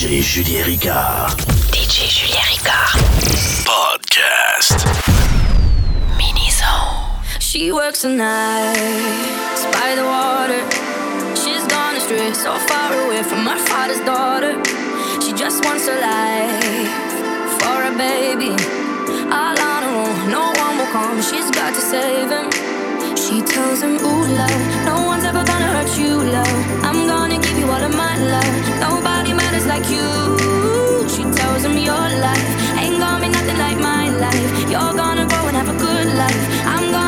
DJ Julien Ricard. DJ Julien Ricard. Podcast. Mini Zone. She works the night by the water. She's gone astray, so far away from her father's daughter. She just wants a life for a baby. All on her own, no one will come. She's got to save him. She tells him, Ooh, love, no one's ever gonna hurt you, love. I'm gonna give you all of my love. Nobody matters like you. She tells him, Your life ain't gonna be nothing like my life. You're gonna grow and have a good life. I'm gonna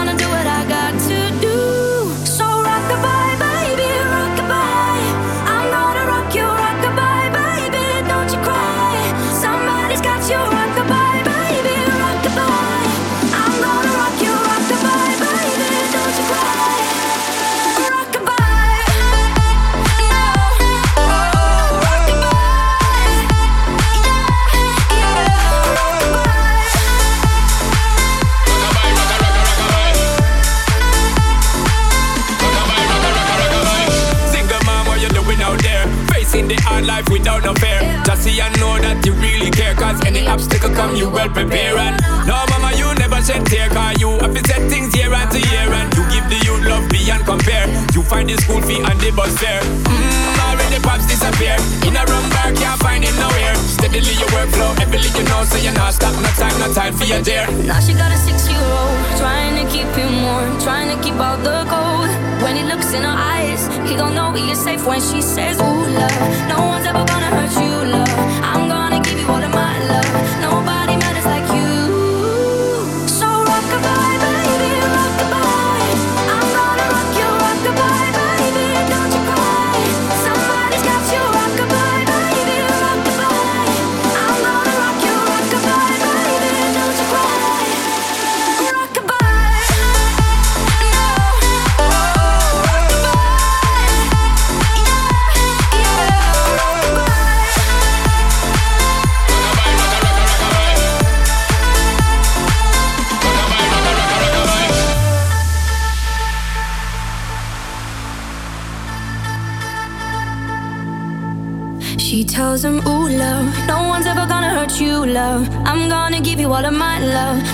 disappear. In a rum bar, can't find him nowhere. Steadily your workflow, every you know, so you're not stop. No time, no time for your dear. Now she got a six-year-old, trying to keep him warm, trying to keep out the cold. When he looks in her eyes, he gon' know he is safe when she says, Ooh, love, no one's ever gonna hurt you, love. I'm gonna give you all of my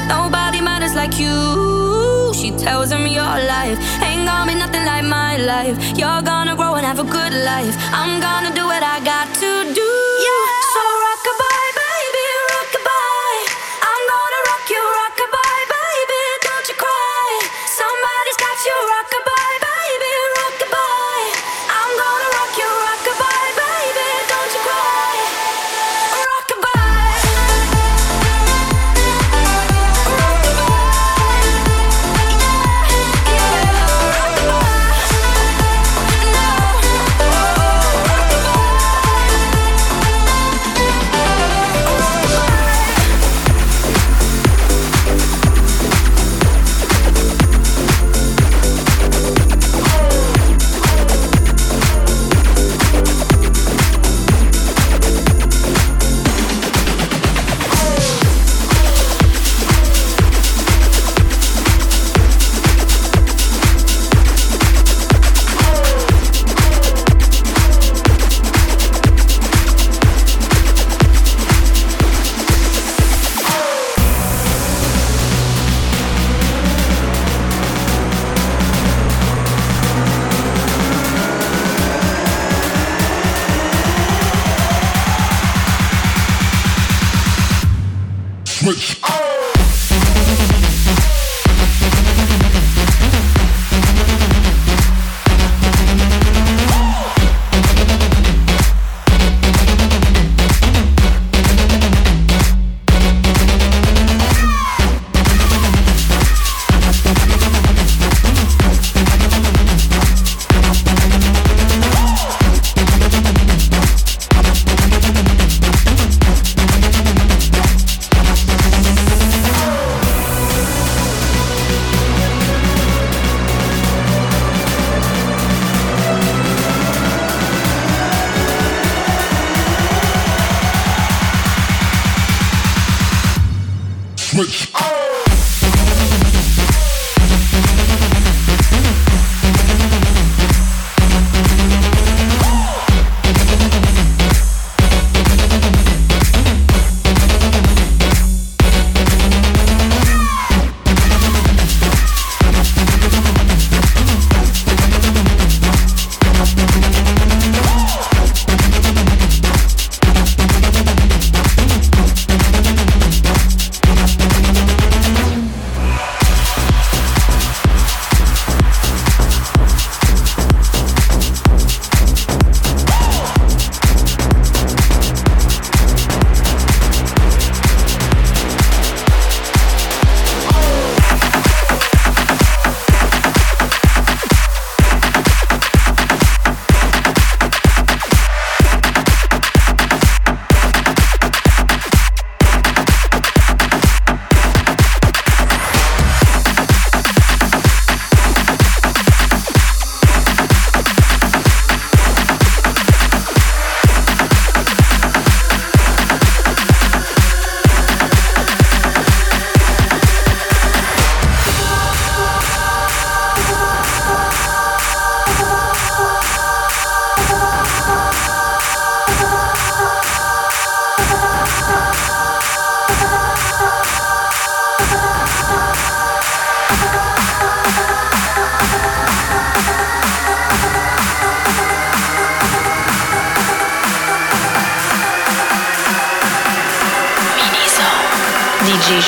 Nobody matters like you. She tells him, Your life ain't gonna be nothing like my life. You're gonna grow and have a good life. I'm gonna do what I got to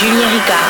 Julien Ricard.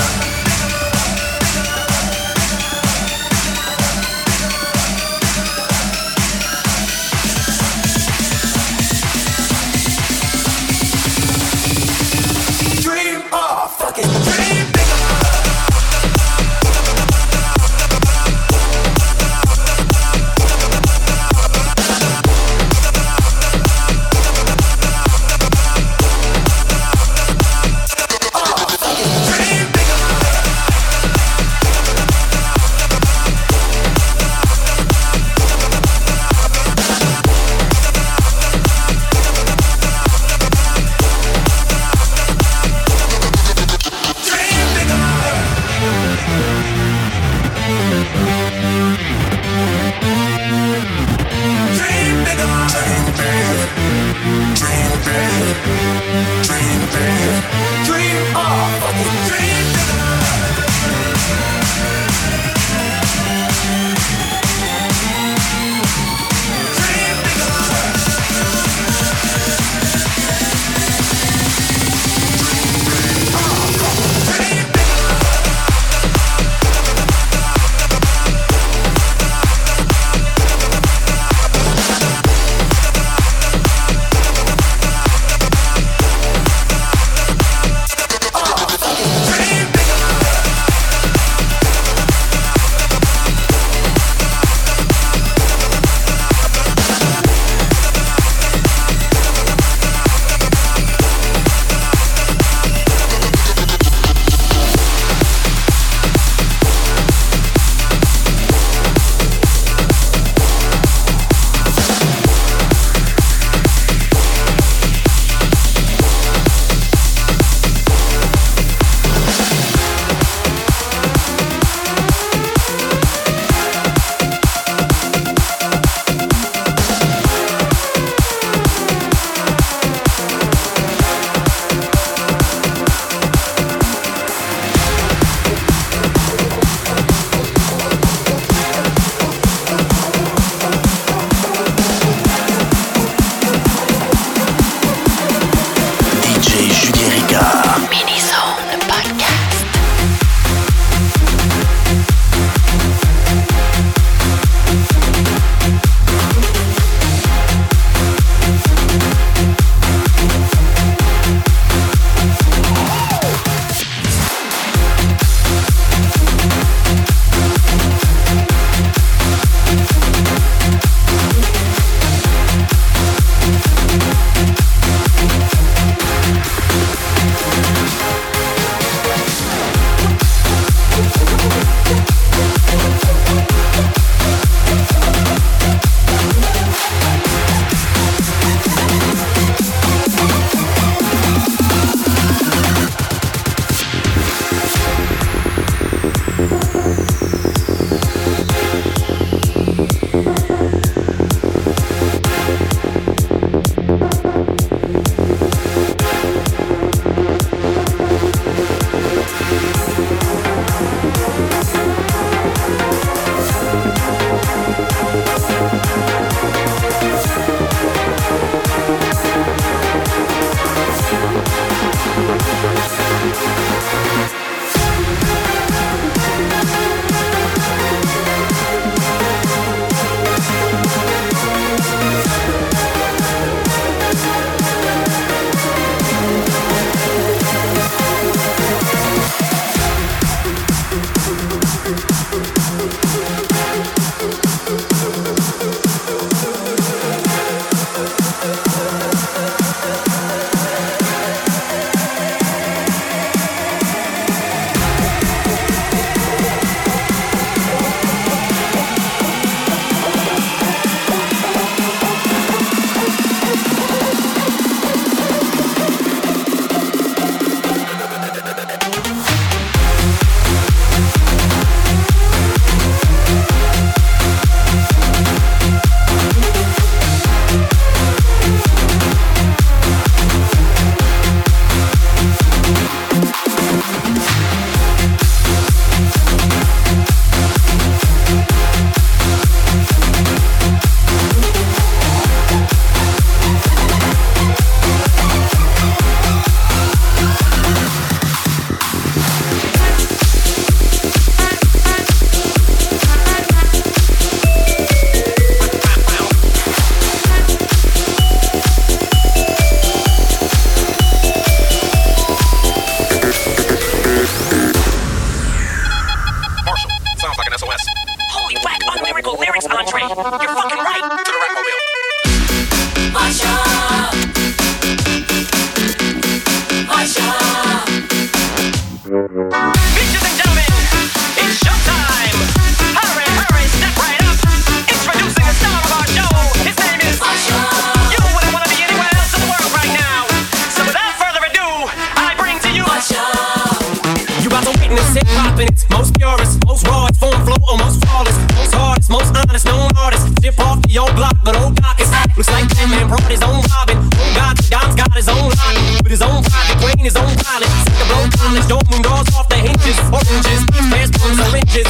pilot. Set the blow college, don't moon doors off the hinges. Oranges, these pants, plums, oranges.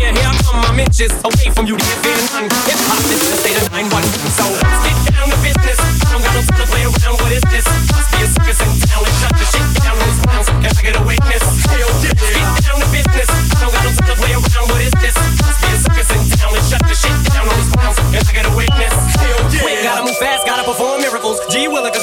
Yeah, here I come, my inches away from you, dear feeling none. Hip hop is the state of 9-1. So let's get down to business. I don't got no time to play around. What is this? Must be a circus in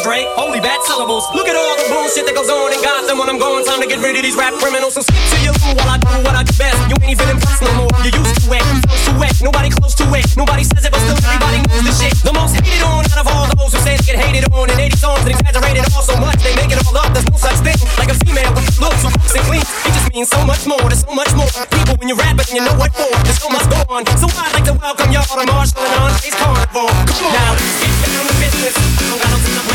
Holy bad syllables. Look at all the bullshit that goes on in Gotham when I'm going. Time to get rid of these rap criminals. So stick to your loo while I do what I do best. You ain't even impressed no more. You used to it, close to it. Nobody close to it. Nobody says it, but still everybody knows the shit. The most hated on out of all those who say they get hated on in 80 songs and exaggerated all so much they make it all up. There's no such thing like a female with looks who cooks and cleans. It just means so much more. There's so much more. People when you rap it you know what for. There's so much going on. So I'd like to welcome y'all to Marshall and Andre's Carnival. Come on. Now get down to business. I don't got no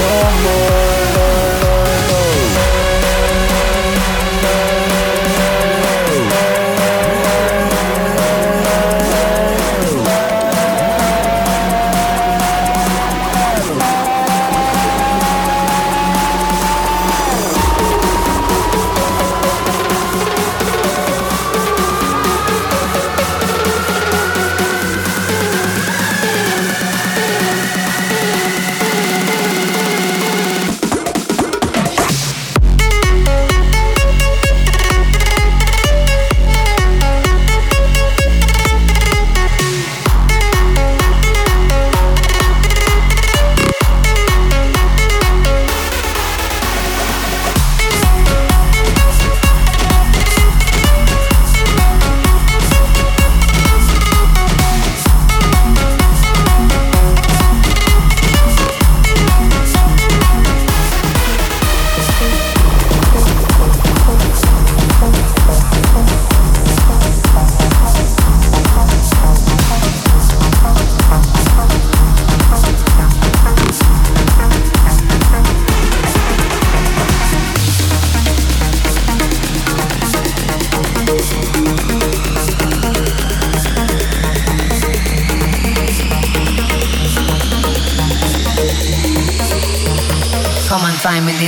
No more.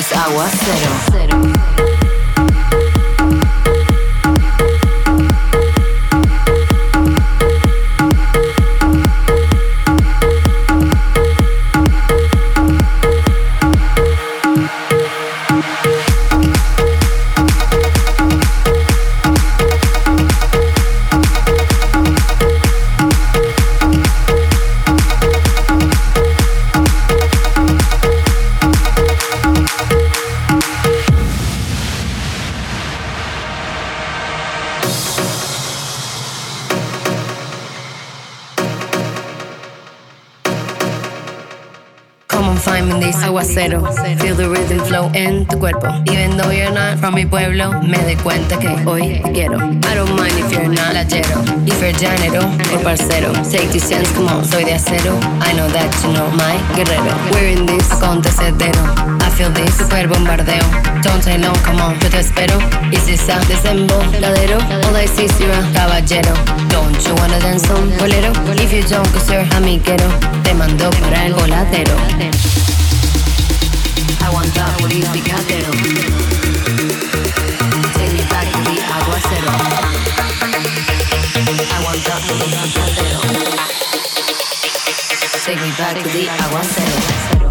es Aguacero. Find me this aguacero. Feel the rhythm flow en tu cuerpo. Even though you're not from mi pueblo, me doy cuenta que hoy quiero. I don't mind if you're not layero, if you're llanero o parcero. Take two sense, come on, soy de acero. I know that you know my guerrero. We're in this acontecedero. Feel this super bombardeo. Don't say no, come on, yo te espero. Is this a desemboladero? All I see is you're a caballero. Don't you wanna dance on bolero? If you don't, cause you're amiguero. Te mando para el voladero. aguanta purificadero. Take me back the aguacero. Aguanta purificadero. Take me back to the aguacero.